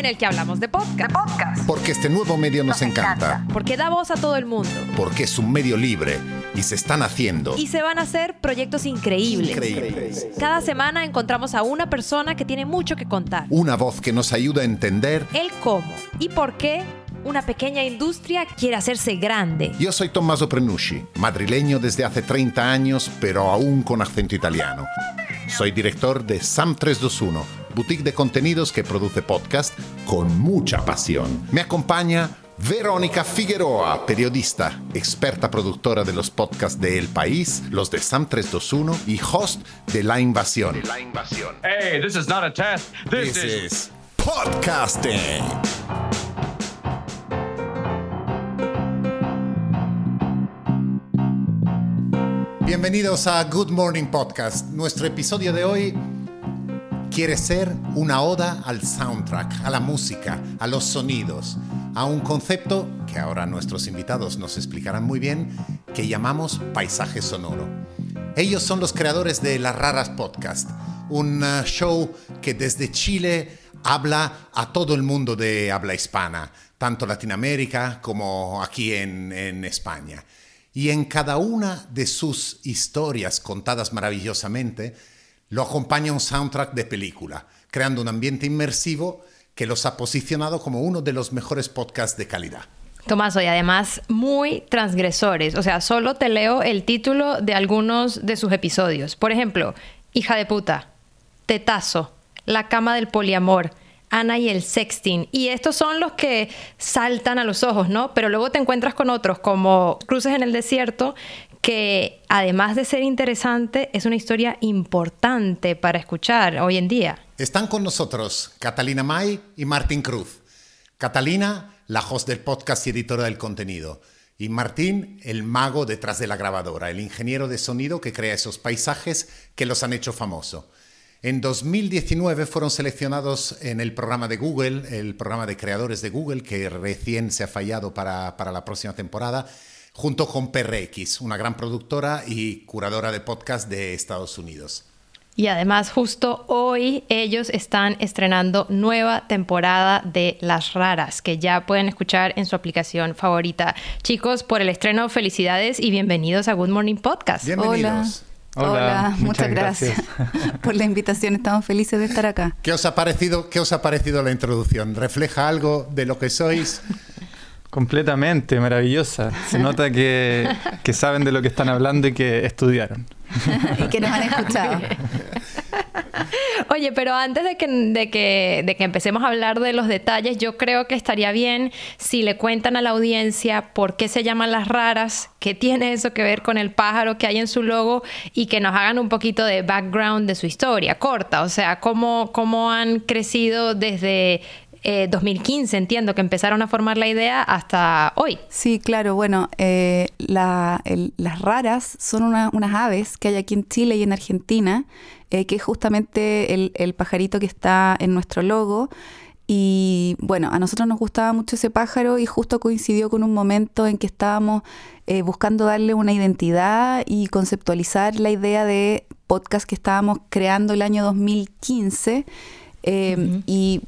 en el que hablamos de podcast. Porque este nuevo medio nos, encanta. Porque da voz a todo el mundo. Porque es un medio libre y se están haciendo. Y se van a hacer proyectos increíbles. Increíbles. Cada semana encontramos a una persona que tiene mucho que contar. Una voz que nos ayuda a entender El cómo y por qué una pequeña industria quiere hacerse grande. Yo soy Tommaso Prenucci, madrileño desde hace 30 años, pero aún con acento italiano. Soy director de SAM 321, boutique de contenidos que produce podcast con mucha pasión. Me acompaña Verónica Figueroa, periodista, experta productora de los podcasts de El País, los de SAM 321 y host de La Invasión. La Invasión. Hey, this is not a test. This, This is. is podcasting. Bienvenidos a Good Morning Podcast. Nuestro episodio de hoy quiere ser una oda al soundtrack, a la música, a los sonidos, a un concepto que ahora nuestros invitados nos explicarán muy bien, que llamamos paisaje sonoro. Ellos son los creadores de Las Raras Podcast, un uh, show que desde Chile habla a todo el mundo de habla hispana, tanto Latinoamérica como aquí en, en España. Y en cada una de sus historias contadas maravillosamente, lo acompaña un soundtrack de película, creando un ambiente inmersivo que los ha posicionado como uno de los mejores podcasts de calidad. Tomaso, y además muy transgresores. O sea, solo te leo el título de algunos de sus episodios. Por ejemplo, Hija de puta, Tetazo, La cama del poliamor, Ana y el sexting. Y estos son los que saltan a los ojos, ¿no? Pero luego te encuentras con otros como Cruces en el Desierto, que además de ser interesante, es una historia importante para escuchar hoy en día. Están con nosotros Catalina May y Martín Cruz. Catalina, la host del podcast y editora del contenido. Y Martín, el mago detrás de la grabadora, el ingeniero de sonido que crea esos paisajes que los han hecho famoso. En 2019 fueron seleccionados en el programa de Google, el programa de creadores de Google, que recién se ha fallado para, para la próxima temporada, junto con PRX, una gran productora y curadora de podcast de Estados Unidos. Y además justo hoy ellos están estrenando nueva temporada de Las Raras, que ya pueden escuchar en su aplicación favorita. Chicos, por el estreno, felicidades y bienvenidos a Good Morning Podcast. Bienvenidos. Hola, Hola, muchas muchas gracias, por la invitación. Estamos felices de estar acá. ¿Qué os ha parecido, qué os ha parecido la introducción? ¿Refleja algo de lo que sois? Completamente, maravillosa. Se nota que, que saben de lo que están hablando y que estudiaron. y que nos han escuchado. Oye, pero antes de que, de, que, de que empecemos a hablar de los detalles, yo creo que estaría bien si le cuentan a la audiencia por qué se llaman las raras, qué tiene eso que ver con el pájaro que hay en su logo y que nos hagan un poquito de background de su historia, corta, o sea, cómo, cómo han crecido desde eh, 2015, entiendo, que empezaron a formar la idea hasta hoy. Sí, claro. Bueno, eh, la- el- las raras son una- unas aves que hay aquí en Chile y en Argentina, eh, que es justamente el, el pajarito que está en nuestro logo. Y bueno, a nosotros nos gustaba mucho ese pájaro y justo coincidió con un momento en que estábamos eh, buscando darle una identidad y conceptualizar la idea de podcast que estábamos creando el año 2015. Eh, Y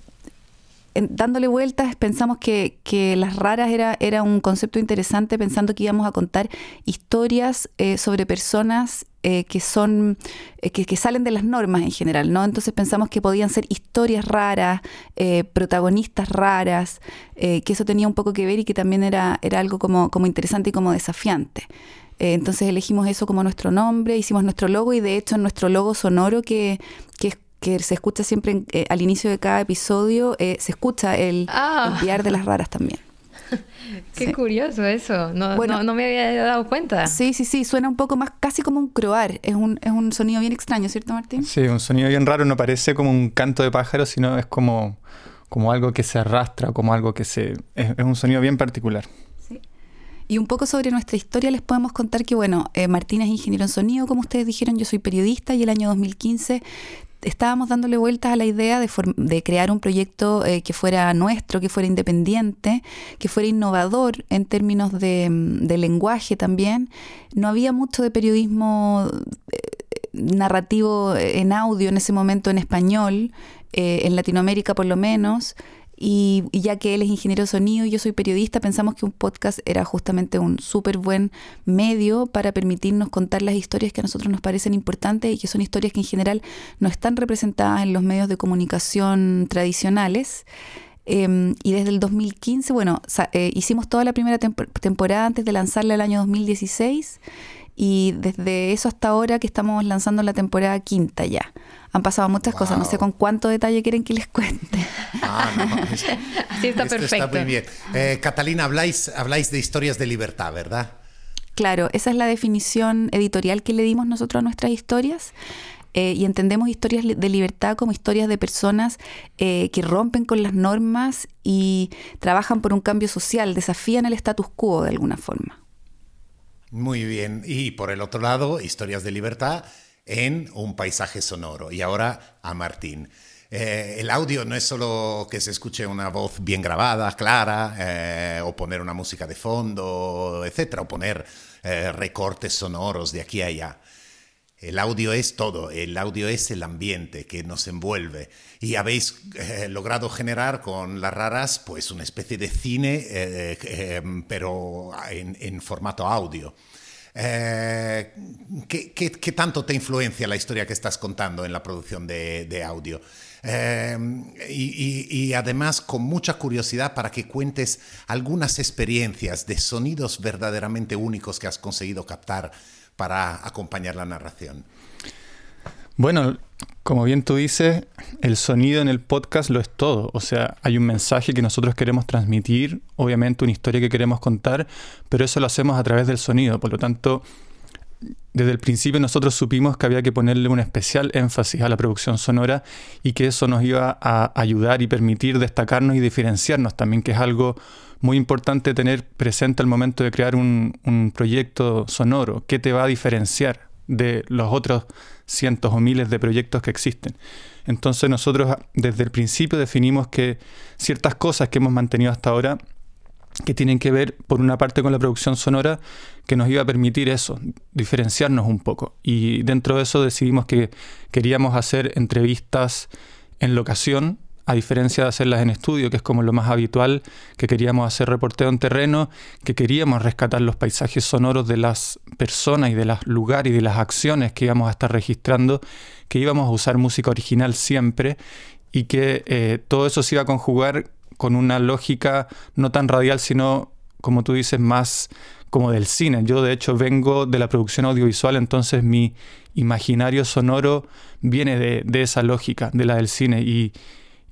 dándole vueltas pensamos que, que las raras era, era un concepto interesante pensando que íbamos a contar historias eh, sobre personas eh, que son eh, que, salen de las normas en general, ¿no? Entonces pensamos que podían ser historias raras, eh, protagonistas raras, eh, que eso tenía un poco que ver y que también era, era algo como, como interesante y como desafiante. Eh, entonces elegimos eso como nuestro nombre, hicimos nuestro logo y de hecho en nuestro logo sonoro que, que, es- que se escucha siempre en- eh, al inicio de cada episodio, eh, se escucha el, Ah. de las raras también. Qué Sí. curioso eso, no, Bueno. no, no me había dado cuenta. Sí, sí, sí, suena un poco más casi como un croar, es un, es un sonido bien extraño, ¿cierto Martín? Sí, un sonido bien raro, no parece como un canto de pájaro, sino es como, como algo que se arrastra, como algo que se... Es, es un sonido bien particular. Y un poco sobre nuestra historia les podemos contar que, bueno, eh, Martín es ingeniero en sonido, como ustedes dijeron, yo soy periodista y el año 2015 estábamos dándole vueltas a la idea de, de crear un proyecto eh, que fuera nuestro, que fuera independiente, que fuera innovador en términos de, mm, lenguaje también. No había mucho de periodismo eh, narrativo en audio en ese momento en español, eh, en Latinoamérica por lo menos. Y, ya que él es ingeniero de sonido y yo soy periodista, pensamos que un podcast era justamente un súper buen medio para permitirnos contar las historias que a nosotros nos parecen importantes y que son historias que en general no están representadas en los medios de comunicación tradicionales. Em, y desde el 2015, bueno, eh, hicimos toda la primera temporada antes de lanzarla el año 2016 y desde eso hasta ahora que estamos lanzando la temporada quinta ya. Han pasado muchas cosas, no sé con cuánto detalle quieren que les cuente. Ah, no, Así está perfecto. Está muy bien. Eh, Catalina, habláis, habláis de historias de libertad, ¿verdad? Claro, esa es la definición editorial que le dimos nosotros a nuestras historias. Eh, y entendemos historias de libertad como historias de personas eh, que rompen con las normas y trabajan por un cambio social, desafían el status quo de alguna forma. Muy bien. Y por el otro lado, historias de libertad en un paisaje sonoro. Y ahora a Martín. Eh, el audio no es solo que se escuche una voz bien grabada, clara, eh, o poner una música de fondo, etcétera, o poner eh, recortes sonoros de aquí a allá. El audio es todo, el audio es el ambiente que nos envuelve. Y habéis logrado generar con las raras pues una especie de cine, pero en formato audio. Eh, ¿qué, tanto te influencia la historia que estás contando en la producción de, audio? Eh, y, además con mucha curiosidad para que cuentes algunas experiencias de sonidos verdaderamente únicos que has conseguido captar para acompañar la narración. Bueno, como bien tú dices, el sonido en el podcast lo es todo. O sea, hay un mensaje que nosotros queremos transmitir, obviamente una historia que queremos contar, pero eso lo hacemos a través del sonido. Por lo tanto, desde el principio nosotros supimos que había que ponerle un especial énfasis a la producción sonora y que eso nos iba a ayudar y permitir destacarnos y diferenciarnos también, que es algo muy importante tener presente al momento de crear un, un proyecto sonoro. ¿Qué te va a diferenciar de los otros cientos o miles de proyectos que existen. Entonces nosotros desde el principio definimos que ciertas cosas que hemos mantenido hasta ahora, que tienen que ver por una parte con la producción sonora, que nos iba a permitir eso, diferenciarnos un poco. Y dentro de eso decidimos que queríamos hacer entrevistas en locación, a diferencia de hacerlas en estudio, que es como lo más habitual, que queríamos hacer reporteo en terreno, que queríamos rescatar los paisajes sonoros de las personas y de los lugares y de las acciones que íbamos a estar registrando, que íbamos a usar música original siempre y que eh, todo eso se iba a conjugar con una lógica no tan radial, sino, como tú dices, más como del cine. Yo de hecho vengo de la producción audiovisual, entonces mi imaginario sonoro viene de, de esa lógica, de la del cine. Y,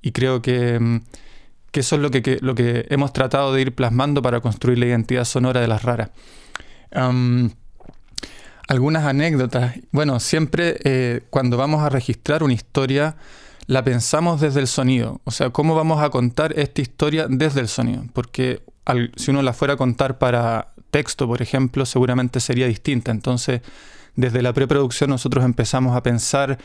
y creo que, mm, que eso es lo que, lo que hemos tratado de ir plasmando para construir la identidad sonora de las raras. algunas anécdotas. Bueno, siempre eh, cuando vamos a registrar una historia, la pensamos desde el sonido. O sea, ¿cómo vamos a contar esta historia desde el sonido? Porque si uno la fuera a contar para texto, por ejemplo, seguramente sería distinta. Entonces, desde la preproducción nosotros empezamos a pensar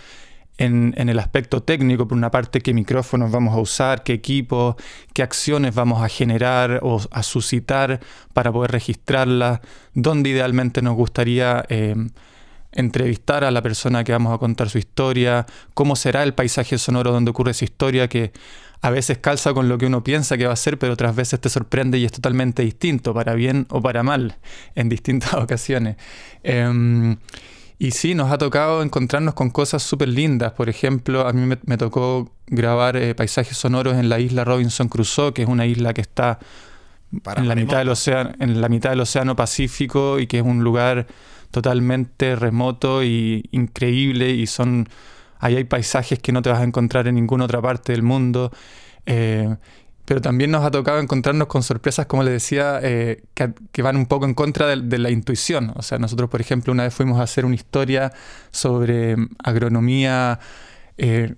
en, el aspecto técnico, por una parte, qué micrófonos vamos a usar, qué equipos, qué acciones vamos a generar o a suscitar para poder registrarlas, dónde idealmente nos gustaría eh, entrevistar a la persona que vamos a contar su historia, cómo será el paisaje sonoro donde ocurre esa historia que a veces calza con lo que uno piensa que va a ser, pero otras veces te sorprende y es totalmente distinto, para bien o para mal, en distintas ocasiones. Em, y sí, nos ha tocado encontrarnos con cosas súper lindas. Por ejemplo, a mí me, tocó grabar eh, paisajes sonoros en la isla Robinson Crusoe, que es una isla que está en la, mitad del océano, en la mitad del Océano Pacífico y que es un lugar totalmente remoto y increíble. Y son ahí hay paisajes que no te vas a encontrar en ninguna otra parte del mundo. Eh, pero también nos ha tocado encontrarnos con sorpresas, como le decía, eh, que, van un poco en contra de, la intuición. O sea, nosotros, por ejemplo, una vez fuimos a hacer una historia sobre agronomía eh,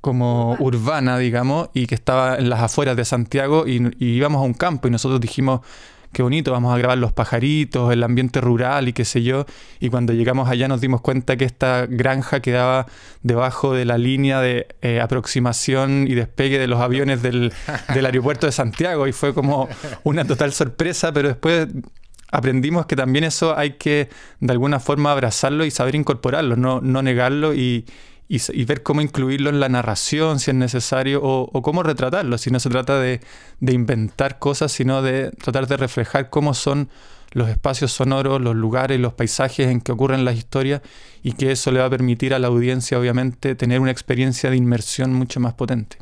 como urbana, digamos, y que estaba en las afueras de Santiago y íbamos a un campo y nosotros dijimos, qué bonito, vamos a grabar los pajaritos, el ambiente rural y qué sé yo. Y cuando llegamos allá nos dimos cuenta que esta granja quedaba debajo de la línea de eh, aproximación y despegue de los aviones del, del aeropuerto de Santiago y fue como una total sorpresa, pero después aprendimos que también eso hay que de alguna forma abrazarlo y saber incorporarlo, no, no negarlo y, y, ver cómo incluirlo en la narración, si es necesario, o, cómo retratarlo, si no se trata de, de, inventar cosas, sino de tratar de reflejar cómo son los espacios sonoros, los lugares, los paisajes en que ocurren las historias y que eso le va a permitir a la audiencia, obviamente, tener una experiencia de inmersión mucho más potente.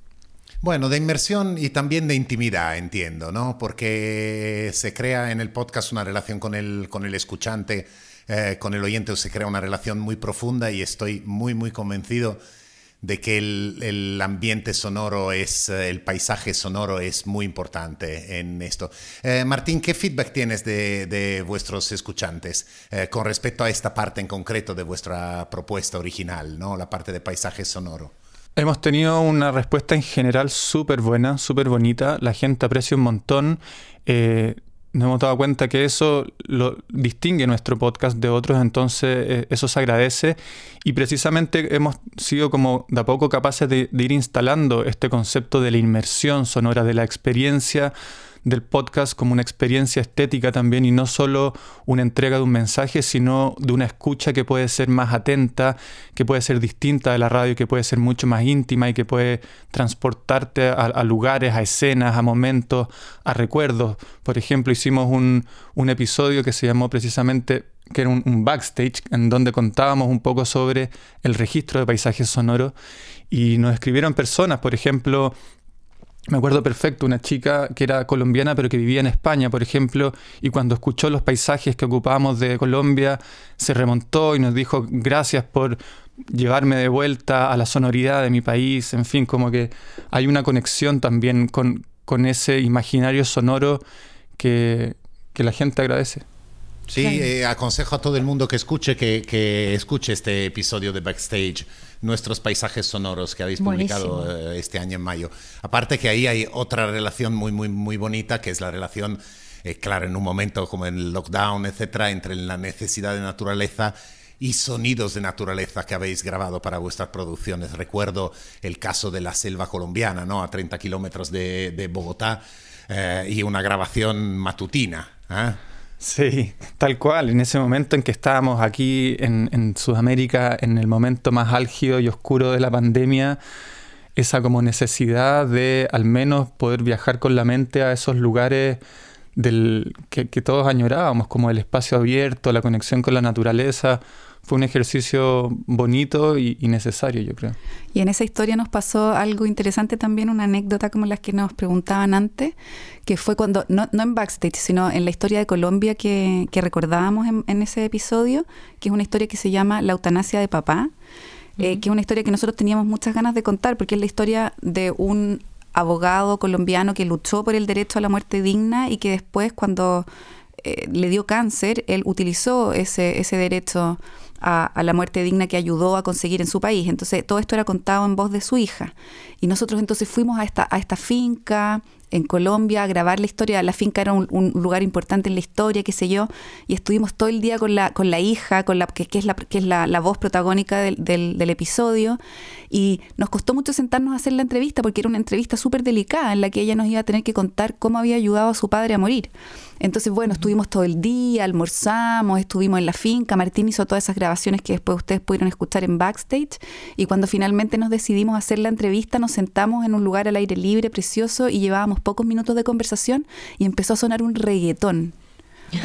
Bueno, de inmersión y también de intimidad, entiendo, ¿no? Porque se crea en el podcast una relación con el, con el escuchante eh, con el oyente se crea una relación muy profunda y estoy muy, muy convencido de que el, ambiente sonoro es, eh, el paisaje sonoro es muy importante en esto. Eh, Martín, ¿qué feedback tienes de, vuestros escuchantes con respecto a esta parte en concreto de vuestra propuesta original, ¿no? la parte de paisaje sonoro? Hemos tenido una respuesta en general súper buena, súper bonita. La gente aprecia un montón nos hemos dado cuenta que eso lo distingue nuestro podcast de otros, entonces eh, eso se agradece. Y precisamente hemos sido como de a poco capaces de ir instalando este concepto de la inmersión sonora, de la experiencia del podcast como una experiencia estética también y no solo una entrega de un mensaje, sino de una escucha que puede ser más atenta, que puede ser distinta de la radio, que puede ser mucho más íntima y que puede transportarte a, lugares, a escenas, a momentos, a recuerdos. Por ejemplo, hicimos un, episodio que se llamó precisamente que era un, un, backstage, en donde contábamos un poco sobre el registro de paisajes sonoros y nos escribieron personas, por ejemplo, me acuerdo perfecto, una chica que era colombiana pero que vivía en España, por ejemplo, y cuando escuchó los paisajes que ocupábamos de Colombia, se remontó y nos dijo gracias por llevarme de vuelta a la sonoridad de mi país, en fin, como que hay una conexión también con, con ese imaginario sonoro que, que la gente agradece. Sí, eh, aconsejo a todo el mundo que escuche, que, que, escuche este episodio de Backstage, nuestros paisajes sonoros que habéis publicado eh, este año en mayo. Aparte que ahí hay otra relación muy, muy, muy bonita, que es la relación, eh, claro, en un momento como en el lockdown, etcétera, entre la necesidad de naturaleza y sonidos de naturaleza que habéis grabado para vuestras producciones. Recuerdo el caso de la selva colombiana, ¿no? A 30 kilómetros de, de Bogotá, y una grabación matutina. Sí, tal cual. En ese momento en que estábamos aquí en, Sudamérica, en el momento más álgido y oscuro de la pandemia, esa como necesidad de al menos poder viajar con la mente a esos lugares del, que todos añorábamos, como el espacio abierto, la conexión con la naturaleza fue un ejercicio bonito y, necesario, yo creo. Y en esa historia nos pasó algo interesante también, una anécdota como las que nos preguntaban antes, que fue cuando, no, no en backstage, sino en la historia de Colombia que, que recordábamos en, ese episodio, que es una historia que se llama La eutanasia de papá, eh, que es una historia que nosotros teníamos muchas ganas de contar, porque es la historia de un abogado colombiano que luchó por el derecho a la muerte digna y que después cuando eh, le dio cáncer, él utilizó ese, ese derecho a, la muerte digna que ayudó a conseguir en su país. Entonces, todo esto era contado en voz de su hija. Y nosotros entonces fuimos a esta, a esta finca en Colombia a grabar la historia. La finca era un, lugar importante en la historia, qué sé yo, y estuvimos todo el día con la, con la hija, con la, que, es, la, que es la, voz protagónica del, del, episodio. Y nos costó mucho sentarnos a hacer la entrevista porque era una entrevista súper delicada en la que ella nos iba a tener que contar cómo había ayudado a su padre a morir. Entonces, bueno, estuvimos todo el día, almorzamos, estuvimos en la finca, Martín hizo todas esas grabaciones que después ustedes pudieron escuchar en backstage y cuando finalmente nos decidimos a hacer la entrevista nos sentamos en un lugar al aire libre, precioso y llevábamos pocos minutos de conversación y empezó a sonar un reggaetón.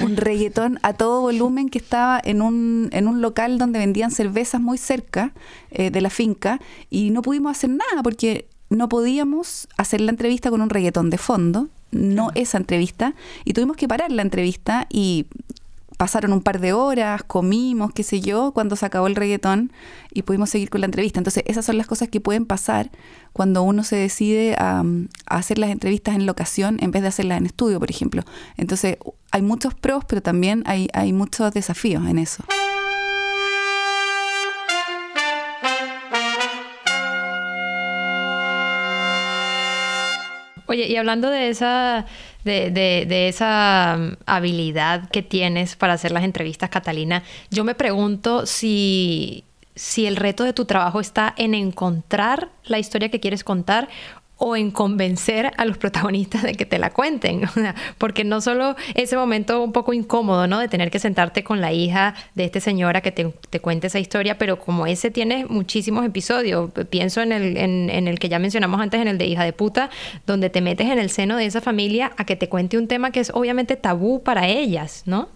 Un reggaetón a todo volumen que estaba en un, en un local donde vendían cervezas muy cerca eh, de la finca y no pudimos hacer nada porque no podíamos hacer la entrevista con un reggaetón de fondo, no esa entrevista, y tuvimos que parar la entrevista y pasaron un par de horas, comimos, qué sé yo, cuando se acabó el reggaetón y pudimos seguir con la entrevista. Entonces, esas son las cosas que pueden pasar cuando uno se decide a, hacer las entrevistas en locación en vez de hacerlas en estudio, por ejemplo. Entonces, hay muchos pros, pero también hay, hay muchos desafíos en eso. Oye, y hablando de esa, de, esa mm, habilidad que tienes para hacer las entrevistas, Catalina, yo me pregunto si, si el reto de tu trabajo está en encontrar la historia que quieres contar o en convencer a los protagonistas de que te la cuenten, porque no solo ese momento un poco incómodo, ¿no? De tener que sentarte con la hija de esta señora que te, te cuente esa historia, pero como ese tiene muchísimos episodios, pienso en el, en, en el que ya mencionamos antes, en el de hija de puta, donde te metes en el seno de esa familia a que te cuente un tema que es obviamente tabú para ellas, ¿no?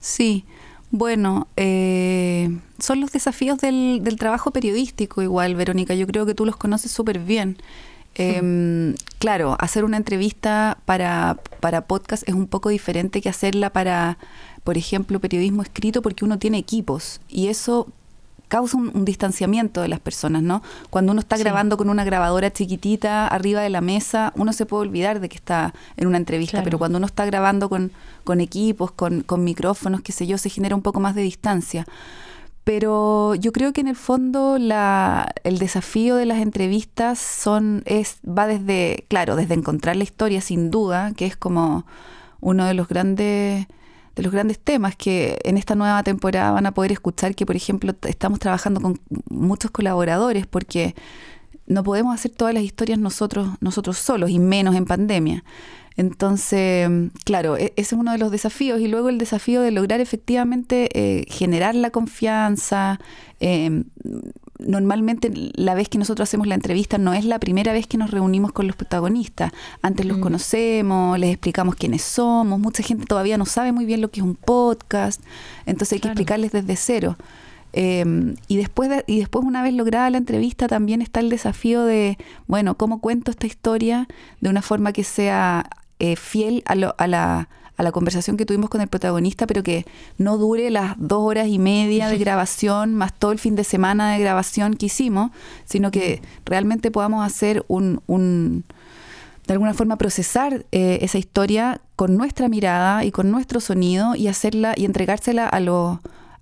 Sí. Bueno, eh, son los desafíos del, del, trabajo periodístico igual, Verónica. Yo creo que tú los conoces súper bien. Eh, claro, hacer una entrevista para, para podcast es un poco diferente que hacerla para, por ejemplo, periodismo escrito porque uno tiene equipos y eso causa un, un, distanciamiento de las personas, ¿no? Cuando uno está sí. grabando con una grabadora chiquitita arriba de la mesa, uno se puede olvidar de que está en una entrevista, claro. pero cuando uno está grabando con, con equipos, con, con, micrófonos, qué sé yo, se genera un poco más de distancia. Pero yo creo que en el fondo la, el desafío de las entrevistas son, es, va desde, claro, desde encontrar la historia sin duda, que es como uno de los grandes de los grandes temas que en esta nueva temporada van a poder escuchar que, por ejemplo, estamos trabajando con muchos colaboradores porque no podemos hacer todas las historias nosotros, nosotros solos y menos en pandemia. Entonces, claro, ese es uno de los desafíos y luego el desafío de lograr efectivamente eh, generar la confianza. Eh, normalmente la vez que nosotros hacemos la entrevista no es la primera vez que nos reunimos con los protagonistas. Antes los mm. conocemos, les explicamos quiénes somos. Mucha gente todavía no sabe muy bien lo que es un podcast, entonces hay claro. que explicarles desde cero. Eh, y, después de, y después, una vez lograda la entrevista, también está el desafío de, bueno, ¿cómo cuento esta historia de una forma que sea eh, fiel a, lo, a, la, a la conversación que tuvimos con el protagonista, pero que no dure las dos horas y media de grabación, más todo el fin de semana de grabación que hicimos, sino que realmente podamos hacer un, un de alguna forma procesar eh, esa historia con nuestra mirada y con nuestro sonido y hacerla y entregársela a los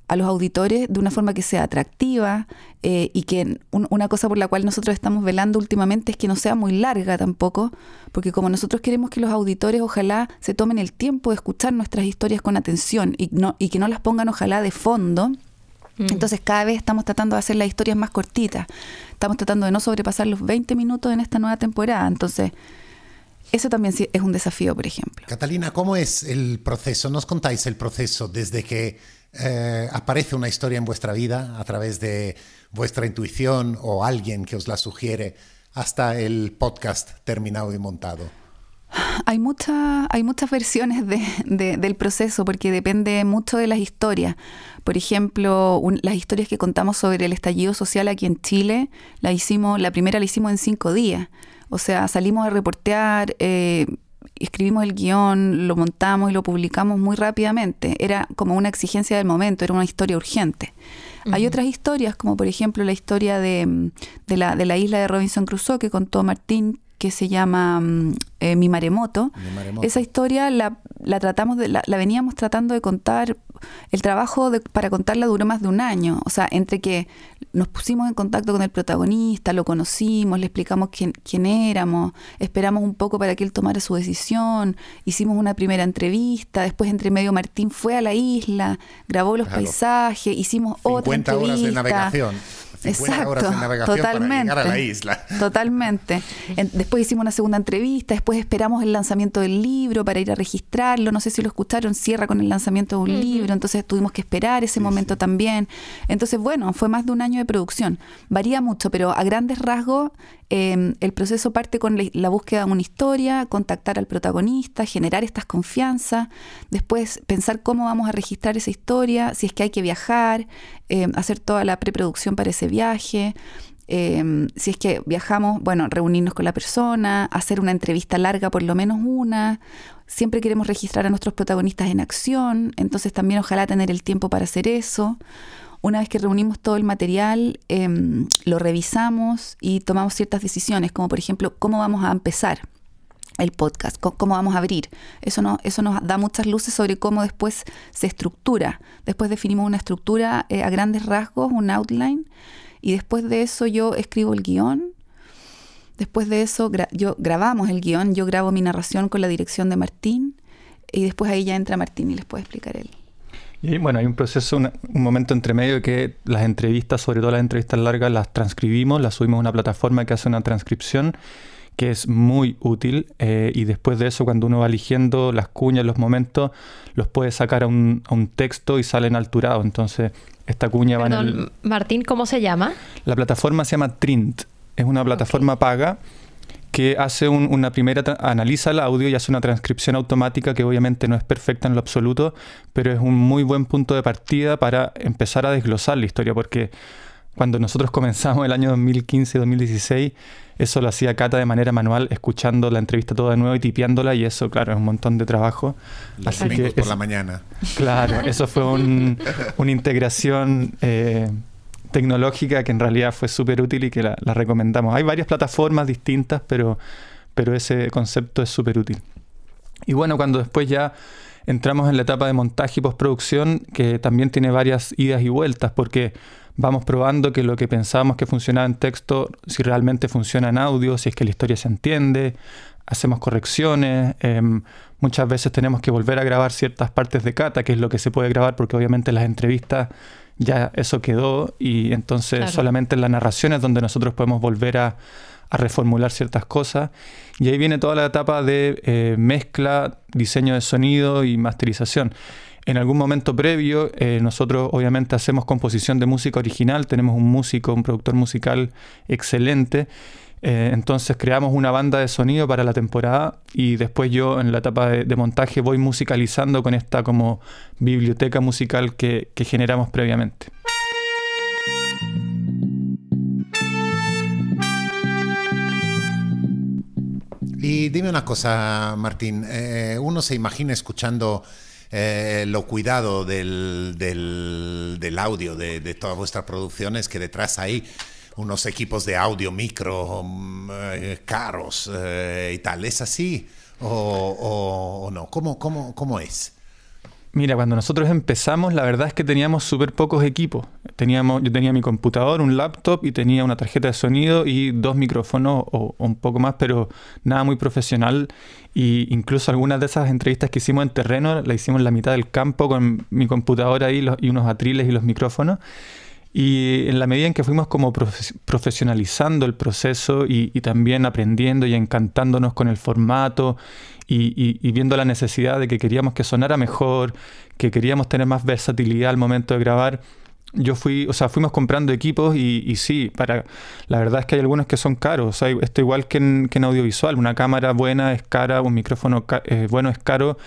a los auditores de una forma que sea atractiva eh, y que un, una cosa por la cual nosotros estamos velando últimamente es que no sea muy larga tampoco, porque como nosotros queremos que los auditores ojalá se tomen el tiempo de escuchar nuestras historias con atención y, no, y que no las pongan ojalá de fondo, mm. entonces cada vez estamos tratando de hacer las historias más cortitas, estamos tratando de no sobrepasar los 20 minutos en esta nueva temporada, entonces... Eso también es un desafío, por ejemplo. Catalina, ¿cómo es el proceso? ¿Nos contáis el proceso desde que eh, aparece una historia en vuestra vida a través de vuestra intuición o alguien que os la sugiere hasta el podcast terminado y montado? Hay, mucha, hay muchas versiones de, de, del proceso porque depende mucho de las historias. Por ejemplo, las historias que contamos sobre el estallido social aquí en Chile, la, hicimos, la primera la hicimos en cinco días. O sea, salimos a reportear, eh, escribimos el guion, lo montamos y lo publicamos muy rápidamente. Era como una exigencia del momento, era una historia urgente. Uh -huh. Hay otras historias, como por ejemplo la historia de, de, la, de la isla de Robinson Crusoe que contó Martín, que se llama eh, Mi, maremoto. Mi, maremoto. Esa historia la, la tratamos de, la, la, veníamos tratando de contar. El trabajo de, para contarla duró más de un año. O sea, entre que nos pusimos en contacto con el protagonista, lo conocimos, le explicamos quién, quién éramos, esperamos un poco para que él tomara su decisión, hicimos una primera entrevista, después entre medio Martín fue a la isla, grabó los claro. paisajes, hicimos otra entrevista. horas de navegación. Exacto, horas navegación totalmente, para llegar a la isla. Totalmente. Después hicimos una segunda entrevista, después esperamos el lanzamiento del libro para ir a registrarlo. No sé si lo escucharon, cierra con el lanzamiento de un libro, entonces tuvimos que esperar ese sí, momento sí. también. Entonces, bueno, fue más de un año de producción. Varía mucho, pero a grandes rasgos eh, el proceso parte con la, la, búsqueda de una historia, contactar al protagonista, generar estas confianzas, después pensar cómo vamos a registrar esa historia, si es que hay que viajar, eh, hacer toda la preproducción para ese viaje. Eh, si es que viajamos, bueno, reunirnos con la persona, hacer una entrevista larga, por lo menos una. Siempre queremos registrar a nuestros protagonistas en acción, entonces también ojalá tener el tiempo para hacer eso. Una vez que reunimos todo el material, eh, lo revisamos y tomamos ciertas decisiones, como por ejemplo, cómo vamos a empezar el podcast, cómo vamos a abrir. Eso, no, eso nos da muchas luces sobre cómo después se estructura. Después definimos una estructura eh, a grandes rasgos, un outline, y después de eso yo escribo el guion. Después de eso yo grabamos el guion, yo grabo mi narración con la dirección de Martín, y después ahí ya entra Martín y les puede explicar él. Y bueno, hay un proceso, un, un, momento entre medio que las entrevistas, sobre todo las entrevistas largas, las transcribimos, las subimos a una plataforma que hace una transcripción que es muy útil eh, y después de eso cuando uno va eligiendo las cuñas, los momentos, los puede sacar a un, a un texto y salen alturados. Entonces esta cuña va en el... Martín, ¿cómo se llama? La plataforma se llama Trint, es una plataforma paga que hace una primera, analiza el audio y hace una transcripción automática que obviamente no es perfecta en lo absoluto, pero es un muy buen punto de partida para empezar a desglosar la historia, porque cuando nosotros comenzamos el año 2015-2016, eso lo hacía Cata de manera manual, escuchando la entrevista toda de nuevo y tipeándola, y eso, claro, es un montón de trabajo. Los Así que por la mañana. Claro, eso fue una integración eh, tecnológica que en realidad fue súper útil y que la, recomendamos. Hay varias plataformas distintas, pero, pero ese concepto es súper útil. Y bueno, cuando después ya entramos en la etapa de montaje y postproducción, que también tiene varias idas y vueltas, porque vamos probando que lo que pensábamos que funcionaba en texto, si realmente funciona en audio, si es que la historia se entiende, hacemos correcciones, em, muchas veces tenemos que volver a grabar ciertas partes de cata, que es lo que se puede grabar, porque obviamente las entrevistas ya eso quedó y entonces solamente en la narración es donde nosotros podemos volver a, reformular ciertas cosas. Y ahí viene toda la etapa de eh, mezcla, diseño de sonido y masterización. En algún momento previo, eh, nosotros obviamente hacemos composición de música original, tenemos un músico, un productor musical excelente eh, entonces creamos una banda de sonido para la temporada y después yo en la etapa de, montaje voy musicalizando con esta como biblioteca musical que, generamos previamente. Y dime una cosa, Martín, eh, uno se imagina escuchando eh, lo cuidado del, audio de, todas vuestras producciones, que detrás hay unos equipos de audio micro mm, eh, caros eh, y tal. ¿Es así o, no? ¿Cómo, cómo, ¿Cómo es? Mira, cuando nosotros empezamos, la verdad es que teníamos súper pocos equipos. Teníamos, yo tenía mi computador, un laptop y tenía una tarjeta de sonido y dos micrófonos o, un poco más, pero nada muy profesional. Y incluso algunas de esas entrevistas que hicimos en terreno, la hicimos en la mitad del campo con mi computadora ahí y unos atriles y los micrófonos. Y en la medida en que fuimos como profesionalizando el proceso y, también aprendiendo y encantándonos con el formato y, viendo la necesidad de que queríamos que sonara mejor, que queríamos tener más versatilidad al momento de grabar, yo fui, o sea, fuimos comprando equipos y, sí, para, la verdad es que hay algunos que son caros, o sea, esto igual que en, audiovisual, una cámara buena es cara, un micrófono eh, bueno es caro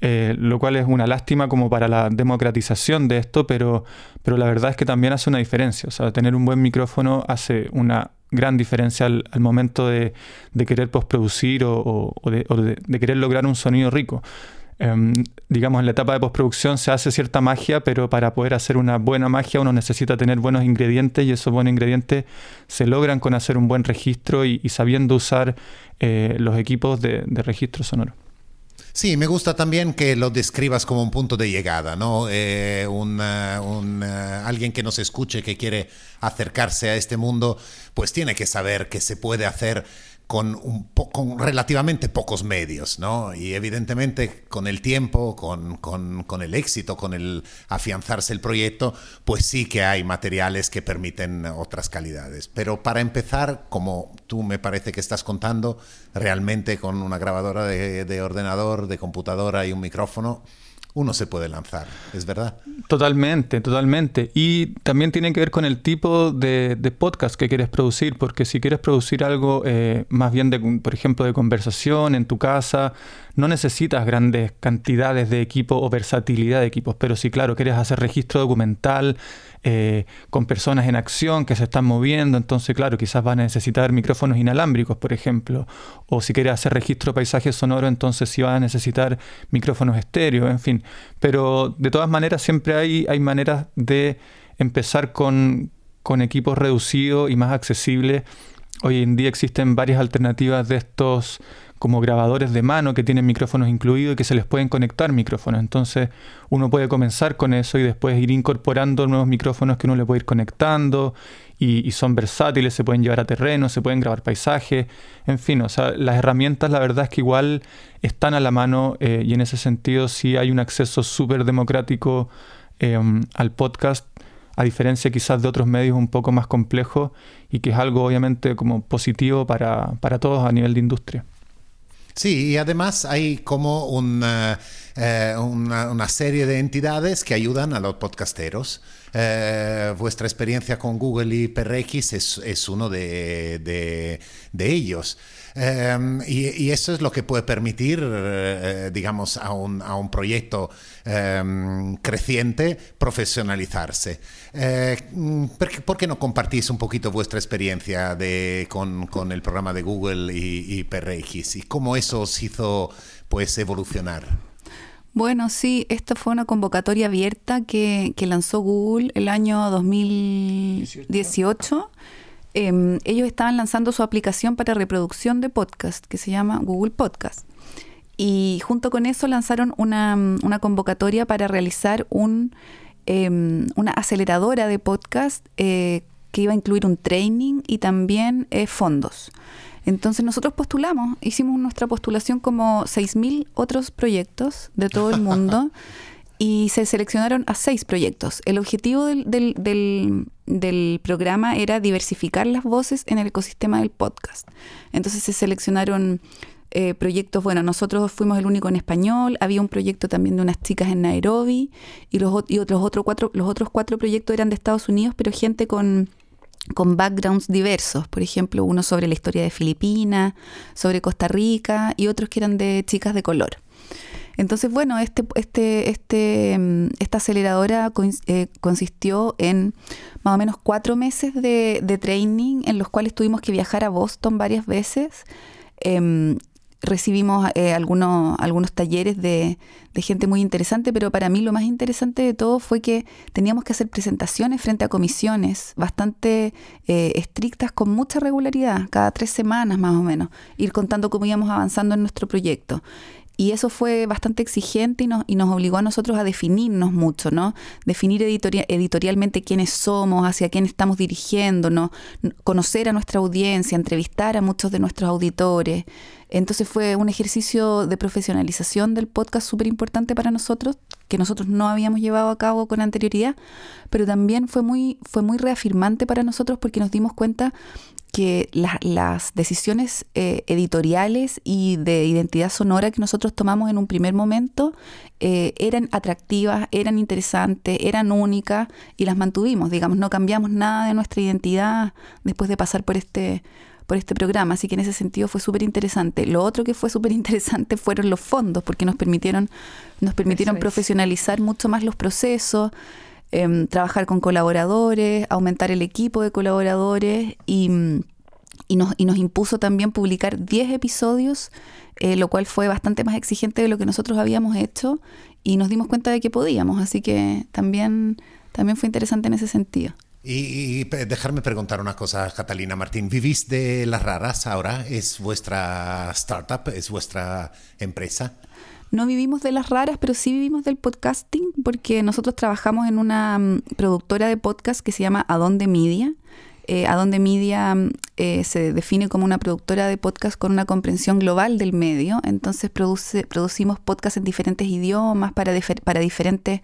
eh, lo cual es una lástima como para la democratización de esto, pero, pero la verdad es que también hace una diferencia. O sea, tener un buen micrófono hace una gran diferencia al, momento de, querer postproducir o, de, querer lograr un sonido rico. Em, digamos, en la etapa de postproducción se hace cierta magia, pero para poder hacer una buena magia uno necesita tener buenos ingredientes y esos buenos ingredientes se logran con hacer un buen registro y, sabiendo usar eh, los equipos de registro sonoro. Sí, me gusta también que lo describas como un punto de llegada, ¿no? Eh, un, eh, alguien que nos escuche, que quiere acercarse a este mundo, pues tiene que saber que se puede hacer con, relativamente pocos medios, ¿no? Y evidentemente con el tiempo, con, con, con, el éxito, con el afianzarse el proyecto, pues sí que hay materiales que permiten otras calidades. Pero para empezar, como tú me parece que estás contando, realmente con una grabadora de, de ordenador, de computadora y un micrófono, uno se puede lanzar, ¿es verdad? Totalmente, totalmente. Y también tiene que ver con el tipo de, podcast que quieres producir, porque si quieres producir algo eh, más bien, de, por ejemplo, de conversación en tu casa, no necesitas grandes cantidades de equipo o versatilidad de equipos, pero si, claro, quieres hacer registro documental eh, con personas en acción que se están moviendo, entonces, claro, quizás vas a necesitar micrófonos inalámbricos, por ejemplo, o si quieres hacer registro de paisaje sonoro, entonces sí vas a necesitar micrófonos estéreo, en fin. Pero de todas maneras, siempre hay, hay maneras de empezar con, con equipos reducidos y más accesibles. Hoy en día existen varias alternativas de estos como grabadores de mano que tienen micrófonos incluidos y que se les pueden conectar micrófonos. Entonces uno puede comenzar con eso y después ir incorporando nuevos micrófonos que uno le puede ir conectando y, son versátiles, se pueden llevar a terreno, se pueden grabar paisajes, en fin, o sea, las herramientas la verdad es que igual están a la mano eh, y en ese sentido sí hay un acceso súper democrático eh, al podcast a diferencia quizás de otros medios un poco más complejos y que es algo obviamente como positivo para, para todos a nivel de industria. Sí, y además hay como una, eh, una, una, serie de entidades que ayudan a los podcasteros. Eh, vuestra experiencia con Google y PRX es, es uno de, de ellos. Um, y, y, eso es lo que puede permitir, uh, digamos, a un, a un proyecto um, creciente profesionalizarse. ¿por, qué, ¿por, qué, no compartís un poquito vuestra experiencia de, con, con el programa de Google y, y PRX y cómo eso os hizo pues, evolucionar? Bueno, sí, esta fue una convocatoria abierta que, que lanzó Google el año 2018. 18 eh, ellos estaban lanzando su aplicación para reproducción de podcast que se llama Google Podcast. Y junto con eso lanzaron una, una convocatoria para realizar un, eh, una aceleradora de podcast eh, que iba a incluir un training y también eh, fondos. Entonces nosotros postulamos, hicimos nuestra postulación como 6.000 otros proyectos de todo el mundo y se seleccionaron a seis proyectos. El objetivo del, del, del, del, programa era diversificar las voces en el ecosistema del podcast. Entonces se seleccionaron eh, proyectos, bueno, nosotros fuimos el único en español, había un proyecto también de unas chicas en Nairobi y los, otros, otro cuatro, los otros cuatro proyectos eran de Estados Unidos, pero gente con con backgrounds diversos, por ejemplo, uno sobre la historia de Filipinas, sobre Costa Rica y otros que eran de chicas de color. Entonces, bueno, este, este, este, mm, esta aceleradora eh, consistió en más o menos cuatro meses de, training en los cuales tuvimos que viajar a Boston varias veces. Eh, recibimos eh, algunos, algunos talleres de, de, gente muy interesante, pero para mí lo más interesante de todo fue que teníamos que hacer presentaciones frente a comisiones bastante eh, estrictas con mucha regularidad, cada tres semanas más o menos, ir contando cómo íbamos avanzando en nuestro proyecto. Y eso fue bastante exigente y nos, y nos obligó a nosotros a definirnos mucho, ¿no? Definir editorial, editorialmente quiénes somos, hacia quién estamos dirigiéndonos, conocer a nuestra audiencia, entrevistar a muchos de nuestros auditores. Entonces fue un ejercicio de profesionalización del podcast súper importante para nosotros, que nosotros no habíamos llevado a cabo con anterioridad, pero también fue muy, fue muy reafirmante para nosotros porque nos dimos cuenta que la, las decisiones eh, editoriales y de identidad sonora que nosotros tomamos en un primer momento eh, eran atractivas, eran interesantes, eran únicas y las mantuvimos, digamos, no cambiamos nada de nuestra identidad después de pasar por este por este programa, así que en ese sentido fue súper interesante. Lo otro que fue súper interesante fueron los fondos, porque nos permitieron, nos permitieron profesionalizar mucho más los procesos, eh, trabajar con colaboradores, aumentar el equipo de colaboradores y, y, nos, y nos impuso también publicar 10 episodios, eh, lo cual fue bastante más exigente de lo que nosotros habíamos hecho y nos dimos cuenta de que podíamos, así que también, también fue interesante en ese sentido. Y, y, dejarme preguntar una cosa, Catalina Martín. ¿Vivís de las raras ahora? ¿Es vuestra startup? ¿Es vuestra empresa? No vivimos de las raras, pero sí vivimos del podcasting, porque nosotros trabajamos en una um, productora de podcast que se llama Adonde Media. Eh, Adonde Media eh, se define como una productora de podcast con una comprensión global del medio. Entonces producimos podcast en diferentes idiomas para, difer para diferentes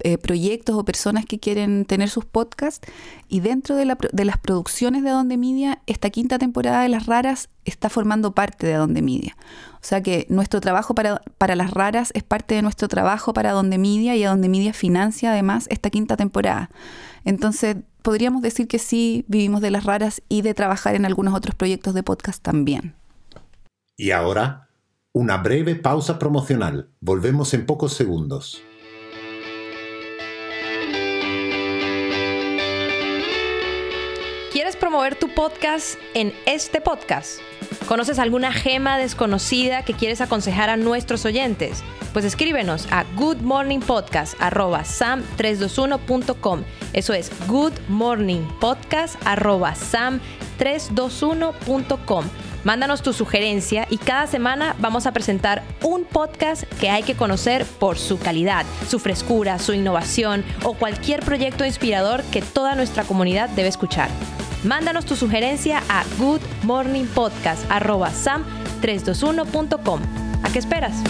eh, proyectos o personas que quieren tener sus podcasts. Y dentro de, la, de, las producciones de Adonde Media, esta quinta temporada de Las Raras está formando parte de Adonde Media. O sea que nuestro trabajo para, para Las Raras es parte de nuestro trabajo para Adonde Media y Adonde Media financia además esta quinta temporada. Entonces, podríamos decir que sí, vivimos de las raras y de trabajar en algunos otros proyectos de podcast también. Y ahora, una breve pausa promocional. Volvemos en pocos segundos. ¿Quieres promover tu podcast en este podcast? ¿Conoces alguna gema desconocida que quieres aconsejar a nuestros oyentes? Pues escríbenos a goodmorningpodcast.sam321.com. Eso es goodmorningpodcast.sam321.com. Mándanos tu sugerencia y cada semana vamos a presentar un podcast que hay que conocer por su calidad, su frescura, su innovación o cualquier proyecto inspirador que toda nuestra comunidad debe escuchar. Mándanos tu sugerencia a goodmorningpodcast.sam321.com. ¿A qué esperas?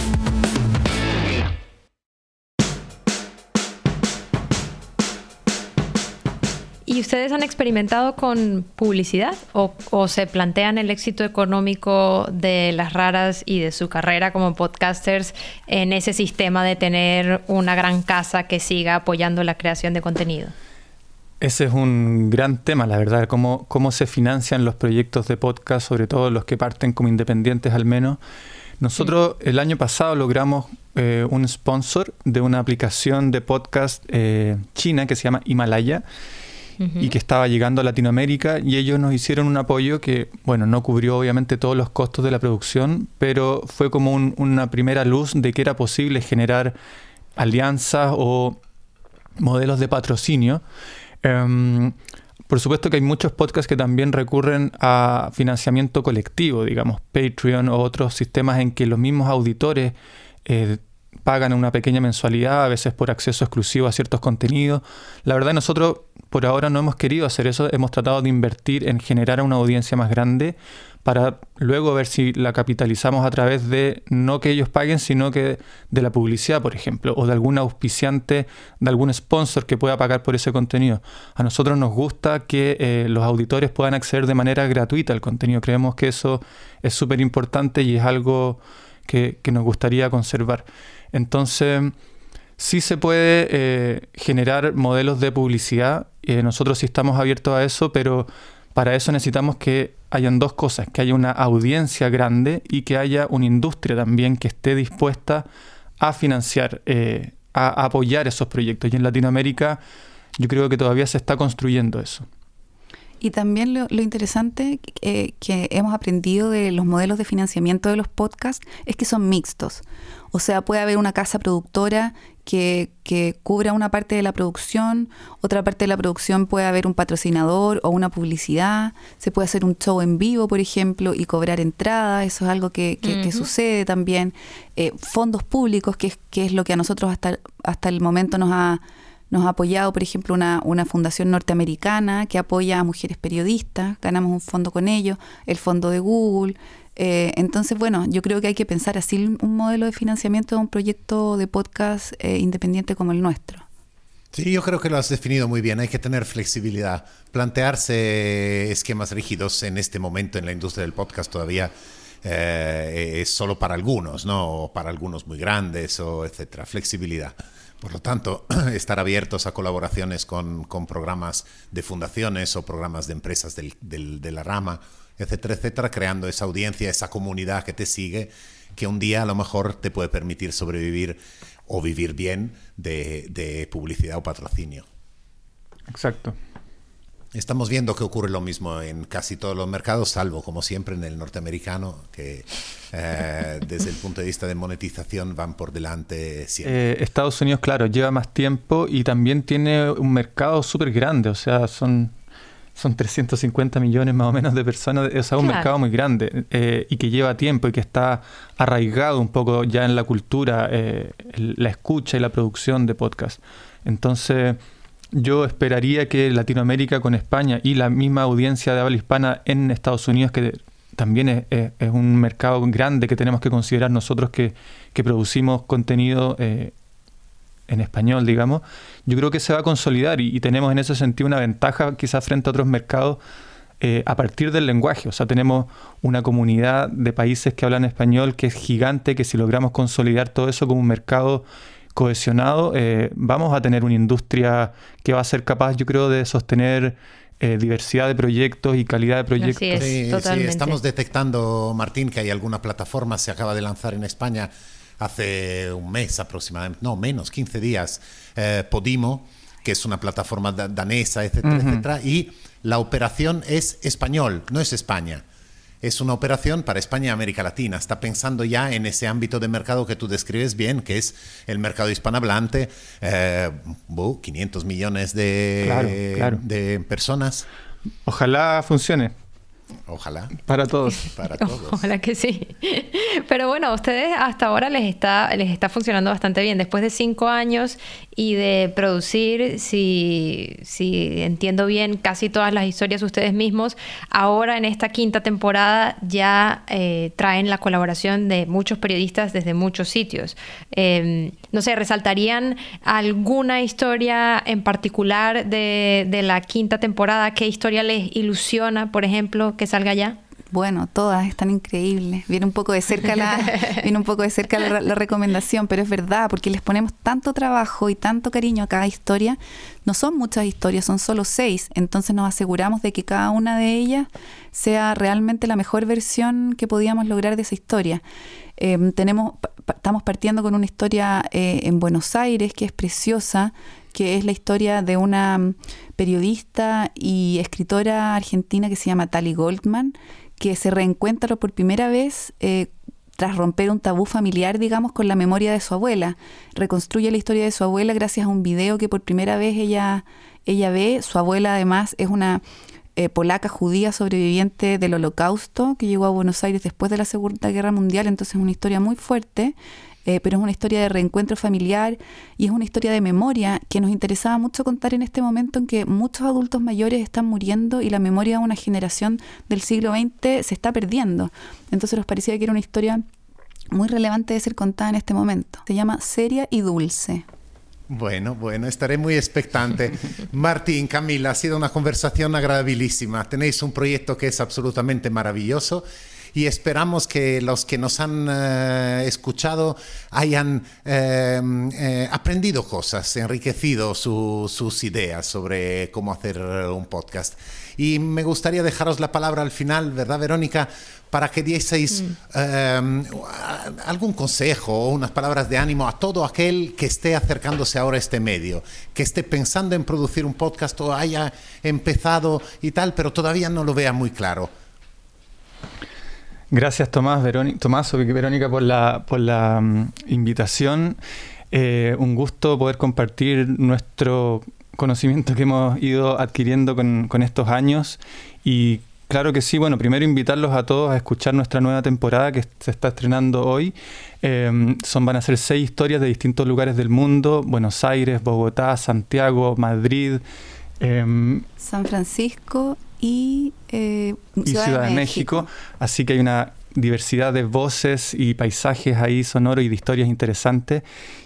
¿Y ustedes han experimentado con publicidad o, o, se plantean el éxito económico de las raras y de su carrera como podcasters en ese sistema de tener una gran casa que siga apoyando la creación de contenido? Ese es un gran tema, la verdad, cómo, cómo se financian los proyectos de podcast, sobre todo los que parten como independientes al menos. Nosotros el año pasado logramos eh, un sponsor de una aplicación de podcast eh, china que se llama Himalaya y que estaba llegando a Latinoamérica y ellos nos hicieron un apoyo que, bueno, no cubrió obviamente todos los costos de la producción, pero fue como una primera luz de que era posible generar alianzas o modelos de patrocinio. Em, por supuesto que hay muchos podcasts que también recurren a financiamiento colectivo, digamos, Patreon o otros sistemas en que los mismos auditores eh, pagan una pequeña mensualidad, a veces por acceso exclusivo a ciertos contenidos. La verdad nosotros por ahora no hemos querido hacer eso, hemos tratado de invertir en generar una audiencia más grande para luego ver si la capitalizamos a través de no que ellos paguen, sino que de la publicidad, por ejemplo, o de algún auspiciante, de algún sponsor que pueda pagar por ese contenido. A nosotros nos gusta que eh, los auditores puedan acceder de manera gratuita al contenido. Creemos que eso es súper importante y es algo que, nos gustaría conservar. Entonces, sí se puede eh, generar modelos de publicidad. Eh, nosotros sí estamos abiertos a eso, pero para eso necesitamos que hayan dos cosas, que haya una audiencia grande y que haya una industria también que esté dispuesta a financiar, eh, a, apoyar esos proyectos. Y en Latinoamérica yo creo que todavía se está construyendo eso. Y también lo, interesante eh, que hemos aprendido de los modelos de financiamiento de los podcasts es que son mixtos. O sea, puede haber una casa productora que, que, cubra una parte de la producción, otra parte de la producción puede haber un patrocinador o una publicidad, se puede hacer un show en vivo, por ejemplo, y cobrar entrada, eso es algo que, que, sucede también. Eh, fondos públicos, que es, que es lo que a nosotros hasta, hasta el momento nos ha, nos ha apoyado, por ejemplo, una, una fundación norteamericana que apoya a mujeres periodistas, ganamos un fondo con ellos, el fondo de Google, eh, entonces, bueno, yo creo que hay que pensar así un modelo de financiamiento de un proyecto de podcast eh, independiente como el nuestro. Sí, yo creo que lo has definido muy bien. Hay que tener flexibilidad. Plantearse esquemas rígidos en este momento en la industria del podcast todavía eh, es solo para algunos, ¿no? O para algunos muy grandes, o etcétera. Flexibilidad. Por lo tanto, estar abiertos a colaboraciones con, programas de fundaciones o programas de empresas de la rama etcétera, etcétera, creando esa audiencia, esa comunidad que te sigue, que un día a lo mejor te puede permitir sobrevivir o vivir bien de, publicidad o patrocinio. Exacto. Estamos viendo que ocurre lo mismo en casi todos los mercados, salvo como siempre en el norteamericano, que eh, desde el punto de vista de monetización van por delante siempre. Eh, Estados Unidos, claro, lleva más tiempo y también tiene un mercado súper grande, o sea, son son 350 millones más o menos de personas, o sea, un mercado muy grande eh, y que lleva tiempo y que está arraigado un poco ya en la cultura, eh, la escucha y la producción de podcast. Entonces, yo esperaría que Latinoamérica con España y la misma audiencia de habla hispana en Estados Unidos, que también es, un mercado grande que tenemos que considerar nosotros que, que producimos contenido eh, en español, digamos, yo creo que se va a consolidar y, tenemos en ese sentido una ventaja quizás frente a otros mercados eh, a partir del lenguaje. O sea, tenemos una comunidad de países que hablan español que es gigante, que si logramos consolidar todo eso como un mercado cohesionado, eh, vamos a tener una industria que va a ser capaz, yo creo, de sostener eh, diversidad de proyectos y calidad de proyectos. sí, sí, estamos detectando, Martín, que hay alguna plataforma, se acaba de lanzar en España hace un mes aproximadamente, no menos, 15 días, eh, Podimo, que es una plataforma danesa, etcétera, etcétera, y la operación es español, no es España. Es una operación para España y América Latina. Está pensando ya en ese ámbito de mercado que tú describes bien, que es el mercado hispanohablante, 500 eh, millones de, de personas. Ojalá funcione. Ojalá. Para todos. Para todos. Ojalá que sí. Pero bueno, a ustedes hasta ahora les está, les está funcionando bastante bien. Después de cinco años y de producir, si, entiendo bien, casi todas las historias ustedes mismos, ahora en esta quinta temporada ya eh, traen la colaboración de muchos periodistas desde muchos sitios. Eh, no sé, ¿resaltarían alguna historia en particular de, de la quinta temporada? ¿Qué historia les ilusiona, por ejemplo, que salga ya? Bueno, todas están increíbles. Viene un poco de cerca la, viene un poco de cerca la, la, recomendación, pero es verdad, porque les ponemos tanto trabajo y tanto cariño a cada historia. No son muchas historias, son solo seis. Entonces nos aseguramos de que cada una de ellas sea realmente la mejor versión que podíamos lograr de esa historia. Eh, tenemos, estamos partiendo con una historia eh, en Buenos Aires que es preciosa, que es la historia de una periodista y escritora argentina que se llama Tali Goldman, que se reencuentra por primera vez eh, tras romper un tabú familiar, digamos, con la memoria de su abuela. Reconstruye la historia de su abuela gracias a un video que por primera vez ella, ella ve. Su abuela además es una eh, polaca judía sobreviviente del holocausto que llegó a Buenos Aires después de la Segunda Guerra Mundial, entonces es una historia muy fuerte. Eh, pero es una historia de reencuentro familiar y es una historia de memoria que nos interesaba mucho contar en este momento en que muchos adultos mayores están muriendo y la memoria de una generación del siglo XX se está perdiendo. Entonces nos parecía que era una historia muy relevante de ser contada en este momento. Se llama Seria y Dulce. Bueno, bueno, estaré muy expectante. Martín, Camila, ha sido una conversación agradabilísima. Tenéis un proyecto que es absolutamente maravilloso y esperamos que los que nos han eh, escuchado hayan eh, eh, aprendido cosas, enriquecido su, sus ideas sobre cómo hacer un podcast. Y me gustaría dejaros la palabra al final, ¿verdad, Verónica? Para que dieseis mm. algún consejo o unas palabras de ánimo a todo aquel que esté acercándose ahora a este medio, que esté pensando en producir un podcast o haya empezado y tal, pero todavía no lo vea muy claro. Gracias Tomás, Verónica, Tomás o Verónica por la, por la um, invitación. Eh, un gusto poder compartir nuestro conocimiento que hemos ido adquiriendo con, con, estos años y claro que sí, bueno, primero invitarlos a todos a escuchar nuestra nueva temporada que se está estrenando hoy. Eh, son, van a ser seis historias de distintos lugares del mundo, Buenos Aires, Bogotá, Santiago, Madrid. Eh, San Francisco y, eh, Ciudad, Ciudad, de, México. México. Así que hay una diversidad de voces y paisajes ahí sonoros y de historias interesantes.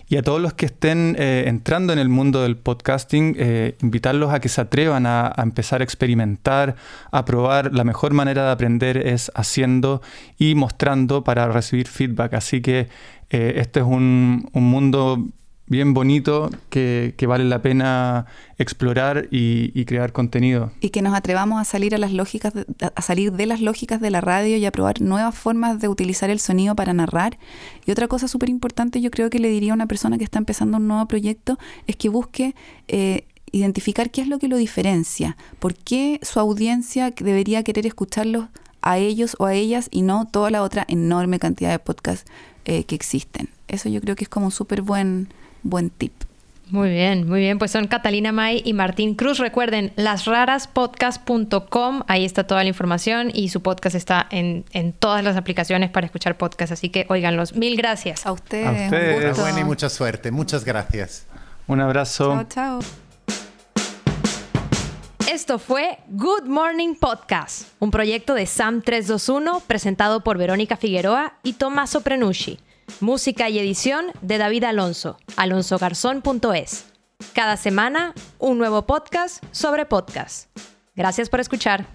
Y a todos los que estén eh, entrando en el mundo del podcasting, eh, invitarlos a que se atrevan a, a, empezar a experimentar, a probar. La mejor manera de aprender es haciendo y mostrando para recibir feedback. Así que eh, este es un, un mundo bien bonito que, que, vale la pena explorar y, y, crear contenido. Y que nos atrevamos a salir a las lógicas, de, a salir de las lógicas de la radio y a probar nuevas formas de utilizar el sonido para narrar. Y otra cosa súper importante, yo creo que le diría a una persona que está empezando un nuevo proyecto, es que busque eh, identificar qué es lo que lo diferencia, por qué su audiencia debería querer escucharlos a ellos o a ellas y no toda la otra enorme cantidad de podcasts eh, que existen. Eso yo creo que es como un súper buen buen tip. Muy bien, muy bien. Pues son Catalina May y Martín Cruz. Recuerden, lasraraspodcast.com. Ahí está toda la información y su podcast está en, en, todas las aplicaciones para escuchar podcast. Así que óiganlos. Mil gracias. A ustedes. A ustedes. Buena y mucha suerte. Muchas gracias. Un abrazo. Chao, chao. Esto fue Good Morning Podcast, un proyecto de SAM 321 presentado por Verónica Figueroa y Tommaso Prenucci. Música y edición de David Alonso, alonsogarzón.es. Cada semana, un nuevo podcast sobre podcast. Gracias por escuchar.